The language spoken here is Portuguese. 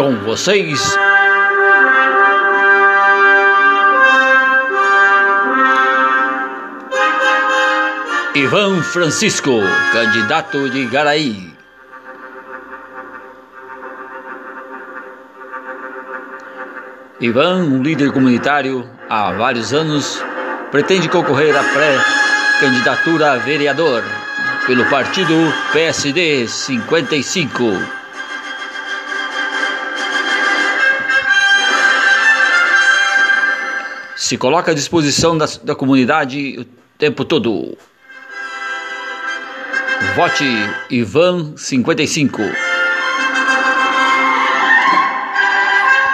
Com vocês. Ivan Francisco, candidato de Garaí. Ivan, um líder comunitário há vários anos, pretende concorrer à pré-candidatura a vereador pelo partido PSD 55. Se coloca à disposição da, da comunidade o tempo todo. Vote Ivan 55.